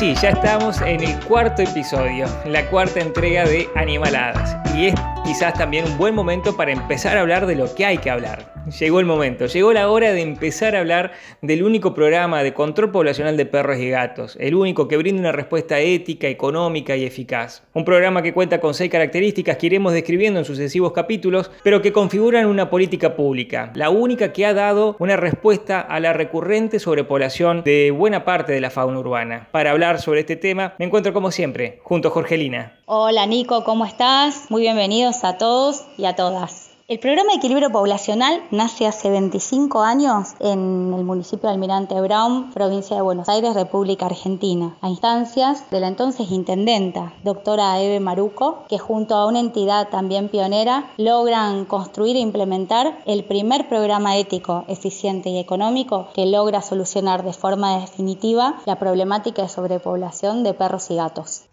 sí, ya estamos en el cuarto episodio, la cuarta entrega de Animaladas. Y quizás también un buen momento para empezar a hablar de lo que hay que hablar. Llegó el momento, llegó la hora de empezar a hablar del único programa de control poblacional de perros y gatos, el único que brinda una respuesta ética, económica y eficaz. Un programa que cuenta con seis características que iremos describiendo en sucesivos capítulos, pero que configuran una política pública, la única que ha dado una respuesta a la recurrente sobrepoblación de buena parte de la fauna urbana. Para hablar sobre este tema, me encuentro como siempre, junto a Jorgelina. Hola Nico, ¿cómo estás? Muy bienvenidos a todos y a todas. El programa de equilibrio poblacional nace hace 25 años en el municipio de Almirante Brown, provincia de Buenos Aires, República Argentina, a instancias de la entonces intendenta, doctora Eve Maruco, que junto a una entidad también pionera logran construir e implementar el primer programa ético, eficiente y económico que logra solucionar de forma definitiva la problemática de sobrepoblación de perros y gatos.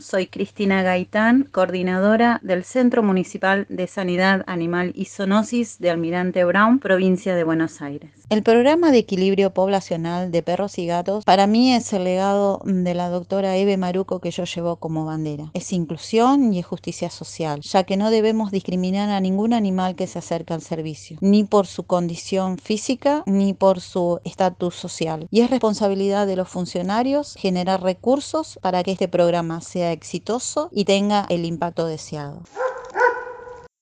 Soy Cristina Gaitán, coordinadora del Centro Municipal de Sanidad Animal y Zoonosis de Almirante Brown, provincia de Buenos Aires. El programa de equilibrio poblacional de perros y gatos para mí es el legado de la doctora Eve Maruco que yo llevo como bandera. Es inclusión y es justicia social, ya que no debemos discriminar a ningún animal que se acerca al servicio, ni por su condición física ni por su estatus social. Y es responsabilidad de los funcionarios generar recursos para que este programa sea exitoso y tenga el impacto deseado.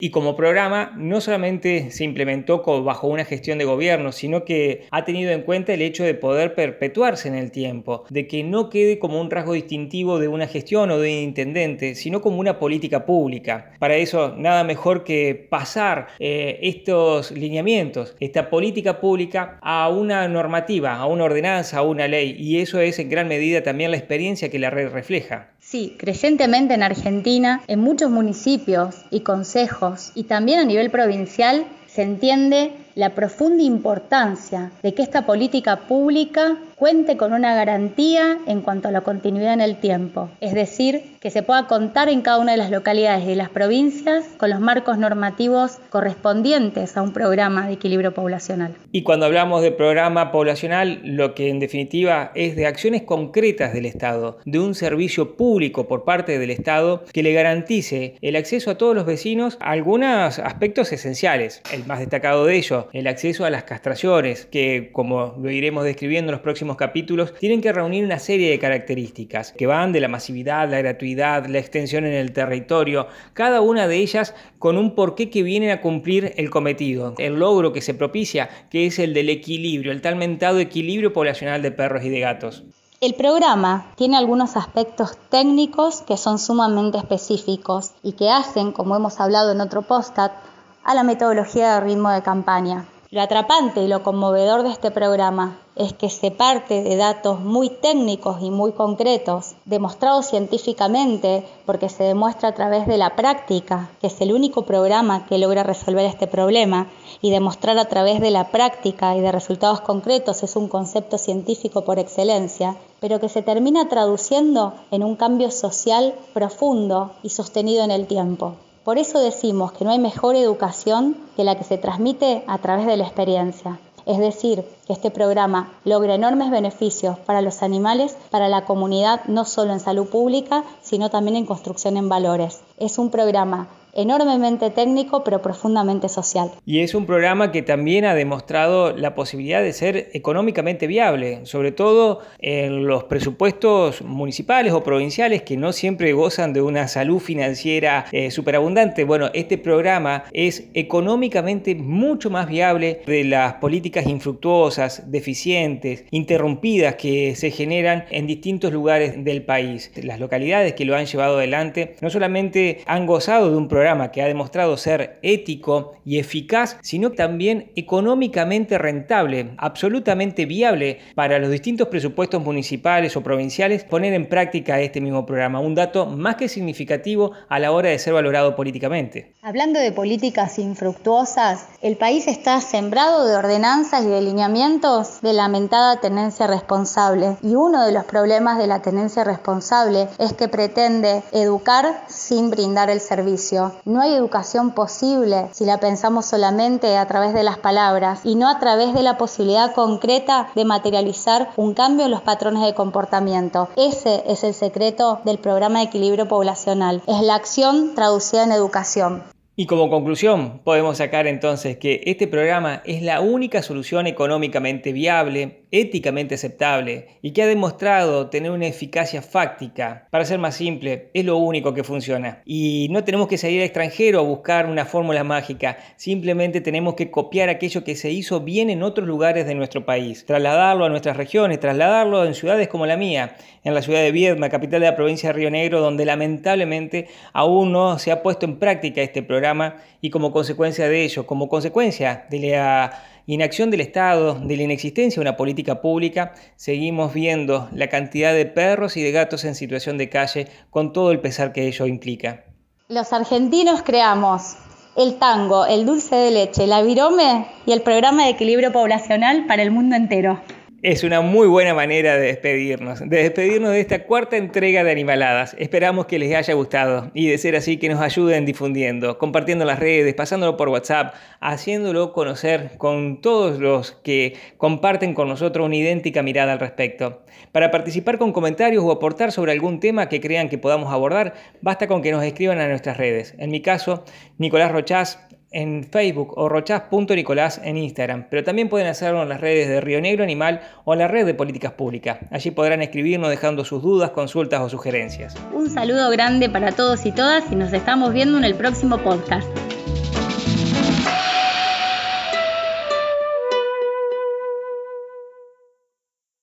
Y como programa no solamente se implementó bajo una gestión de gobierno, sino que ha tenido en cuenta el hecho de poder perpetuarse en el tiempo, de que no quede como un rasgo distintivo de una gestión o de un intendente, sino como una política pública. Para eso nada mejor que pasar eh, estos lineamientos, esta política pública a una normativa, a una ordenanza, a una ley, y eso es en gran medida también la experiencia que la red refleja. Sí, crecientemente en Argentina, en muchos municipios y consejos y también a nivel provincial, se entiende la profunda importancia de que esta política pública cuente con una garantía en cuanto a la continuidad en el tiempo, es decir, que se pueda contar en cada una de las localidades y las provincias con los marcos normativos correspondientes a un programa de equilibrio poblacional. Y cuando hablamos de programa poblacional, lo que en definitiva es de acciones concretas del Estado, de un servicio público por parte del Estado que le garantice el acceso a todos los vecinos a algunos aspectos esenciales. El más destacado de ellos, el acceso a las castraciones, que como lo iremos describiendo en los próximos capítulos, tienen que reunir una serie de características que van de la masividad, la gratuidad, la extensión en el territorio, cada una de ellas con un porqué que vienen a cumplir el cometido, el logro que se propicia, que es el del equilibrio, el tal mentado equilibrio poblacional de perros y de gatos. El programa tiene algunos aspectos técnicos que son sumamente específicos y que hacen, como hemos hablado en otro postat, a la metodología de ritmo de campaña. Lo atrapante y lo conmovedor de este programa es que se parte de datos muy técnicos y muy concretos, demostrados científicamente, porque se demuestra a través de la práctica, que es el único programa que logra resolver este problema, y demostrar a través de la práctica y de resultados concretos es un concepto científico por excelencia, pero que se termina traduciendo en un cambio social profundo y sostenido en el tiempo. Por eso decimos que no hay mejor educación que la que se transmite a través de la experiencia. Es decir, que este programa logra enormes beneficios para los animales, para la comunidad, no solo en salud pública, sino también en construcción en valores. Es un programa enormemente técnico pero profundamente social. Y es un programa que también ha demostrado la posibilidad de ser económicamente viable, sobre todo en los presupuestos municipales o provinciales que no siempre gozan de una salud financiera eh, superabundante. Bueno, este programa es económicamente mucho más viable de las políticas infructuosas, deficientes, interrumpidas que se generan en distintos lugares del país. Las localidades que lo han llevado adelante no solamente han gozado de un programa que ha demostrado ser ético y eficaz, sino también económicamente rentable, absolutamente viable para los distintos presupuestos municipales o provinciales poner en práctica este mismo programa, un dato más que significativo a la hora de ser valorado políticamente. Hablando de políticas infructuosas, el país está sembrado de ordenanzas y de lineamientos de lamentada tenencia responsable. Y uno de los problemas de la tenencia responsable es que pretende educar sin brindar el servicio No hay educación posible si la pensamos solamente a través de las palabras y no a través de la posibilidad concreta de materializar un cambio en los patrones de comportamiento. Ese es el secreto del programa de equilibrio poblacional. Es la acción traducida en educación. Y como conclusión, podemos sacar entonces que este programa es la única solución económicamente viable, éticamente aceptable y que ha demostrado tener una eficacia fáctica. Para ser más simple, es lo único que funciona. Y no tenemos que salir al extranjero a buscar una fórmula mágica, simplemente tenemos que copiar aquello que se hizo bien en otros lugares de nuestro país, trasladarlo a nuestras regiones, trasladarlo en ciudades como la mía, en la ciudad de Viedma, capital de la provincia de Río Negro, donde lamentablemente aún no se ha puesto en práctica este programa y como consecuencia de ello, como consecuencia de la inacción del Estado, de la inexistencia de una política pública, seguimos viendo la cantidad de perros y de gatos en situación de calle con todo el pesar que ello implica. Los argentinos creamos el tango, el dulce de leche, la virome y el programa de equilibrio poblacional para el mundo entero. Es una muy buena manera de despedirnos, de despedirnos de esta cuarta entrega de Animaladas. Esperamos que les haya gustado y de ser así que nos ayuden difundiendo, compartiendo las redes, pasándolo por WhatsApp, haciéndolo conocer con todos los que comparten con nosotros una idéntica mirada al respecto. Para participar con comentarios o aportar sobre algún tema que crean que podamos abordar, basta con que nos escriban a nuestras redes. En mi caso, Nicolás Rochás, en Facebook o rochas.nicolás en Instagram, pero también pueden hacerlo en las redes de Río Negro Animal o en la red de Políticas Públicas. Allí podrán escribirnos dejando sus dudas, consultas o sugerencias. Un saludo grande para todos y todas y nos estamos viendo en el próximo podcast.